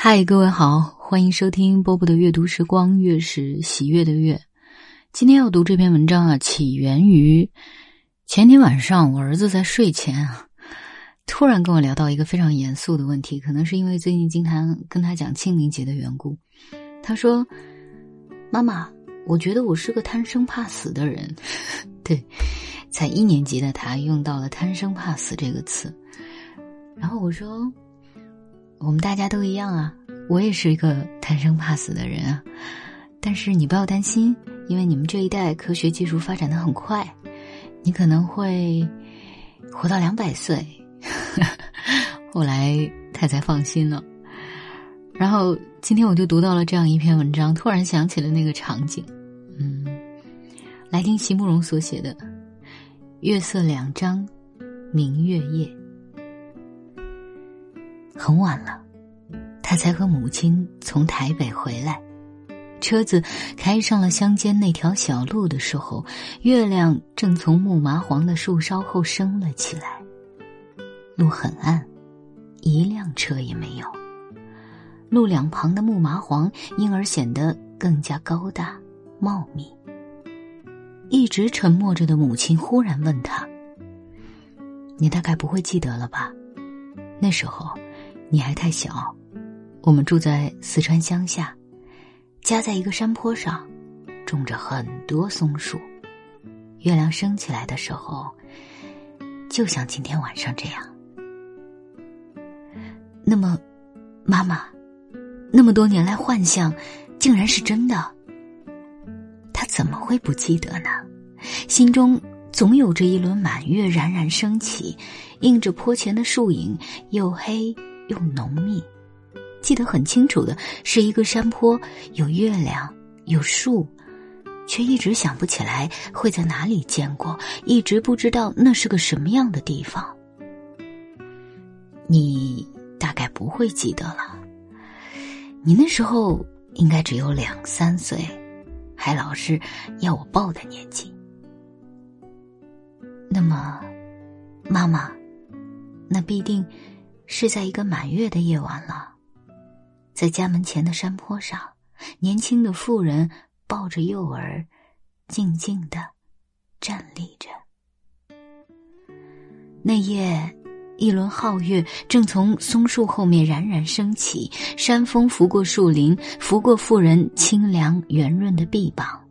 嗨，各位好，欢迎收听波波的阅读时光，月是喜悦的月。今天要读这篇文章啊，起源于前天晚上，我儿子在睡前啊，突然跟我聊到一个非常严肃的问题，可能是因为最近经常跟他讲清明节的缘故。他说：“妈妈，我觉得我是个贪生怕死的人。”对，在一年级的他用到了“贪生怕死”这个词。然后我说。我们大家都一样啊，我也是一个贪生怕死的人啊。但是你不要担心，因为你们这一代科学技术发展的很快，你可能会活到两百岁。后来他才放心了。然后今天我就读到了这样一篇文章，突然想起了那个场景。嗯，来听席慕容所写的《月色两张，明月夜》。很晚了，他才和母亲从台北回来。车子开上了乡间那条小路的时候，月亮正从木麻黄的树梢后升了起来。路很暗，一辆车也没有。路两旁的木麻黄因而显得更加高大茂密。一直沉默着的母亲忽然问他：“你大概不会记得了吧？那时候。”你还太小，我们住在四川乡下，家在一个山坡上，种着很多松树。月亮升起来的时候，就像今天晚上这样。那么，妈妈，那么多年来幻象，竟然是真的。他怎么会不记得呢？心中总有着一轮满月冉冉升起，映着坡前的树影，又黑。又浓密，记得很清楚的是一个山坡，有月亮，有树，却一直想不起来会在哪里见过，一直不知道那是个什么样的地方。你大概不会记得了，你那时候应该只有两三岁，还老是要我抱的年纪。那么，妈妈，那必定。是在一个满月的夜晚了，在家门前的山坡上，年轻的妇人抱着幼儿，静静的站立着。那夜，一轮皓月正从松树后面冉冉升起，山风拂过树林，拂过妇人清凉圆润的臂膀。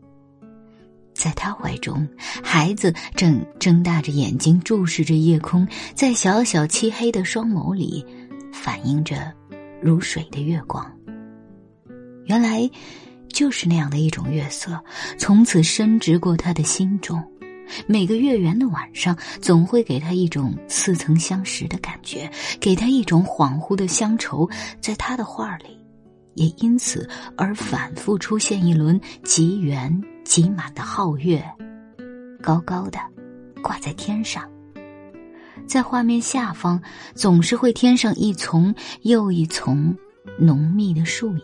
在他怀中，孩子正睁大着眼睛注视着夜空，在小小漆黑的双眸里，反映着如水的月光。原来，就是那样的一种月色，从此深植过他的心中。每个月圆的晚上，总会给他一种似曾相识的感觉，给他一种恍惚的乡愁。在他的画里，也因此而反复出现一轮极圆。挤满的皓月，高高的挂在天上。在画面下方，总是会添上一丛又一丛浓密的树影。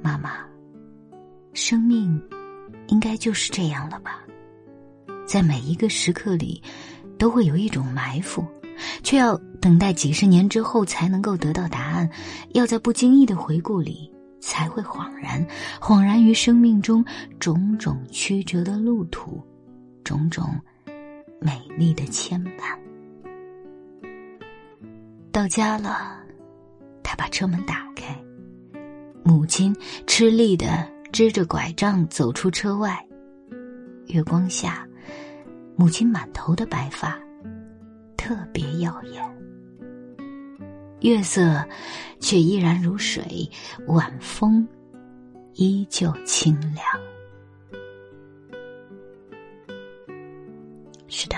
妈妈，生命应该就是这样了吧？在每一个时刻里，都会有一种埋伏，却要等待几十年之后才能够得到答案。要在不经意的回顾里。才会恍然，恍然于生命中种种曲折的路途，种种美丽的牵绊。到家了，他把车门打开，母亲吃力的支着拐杖走出车外。月光下，母亲满头的白发，特别耀眼。月色，却依然如水；晚风，依旧清凉。是的，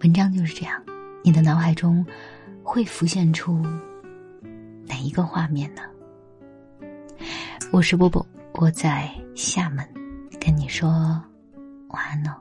文章就是这样。你的脑海中会浮现出哪一个画面呢？我是波波，我在厦门，跟你说晚安哦。